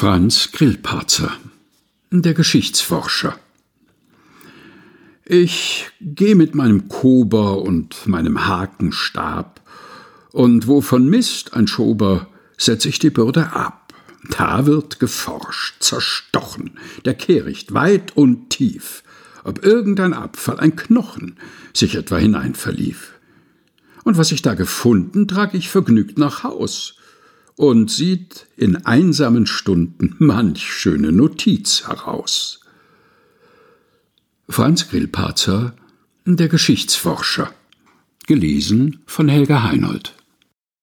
Franz Grillparzer Der Geschichtsforscher Ich geh mit meinem Kober und meinem Hakenstab, und wo von Mist ein Schober, setz ich die Bürde ab. Da wird geforscht, zerstochen, der Kehricht weit und tief, ob irgendein Abfall, ein Knochen, sich etwa hinein verlief. Und was ich da gefunden, trag ich vergnügt nach Haus, und sieht in einsamen Stunden manch schöne Notiz heraus. Franz Grillparzer Der Geschichtsforscher gelesen von Helga Heinold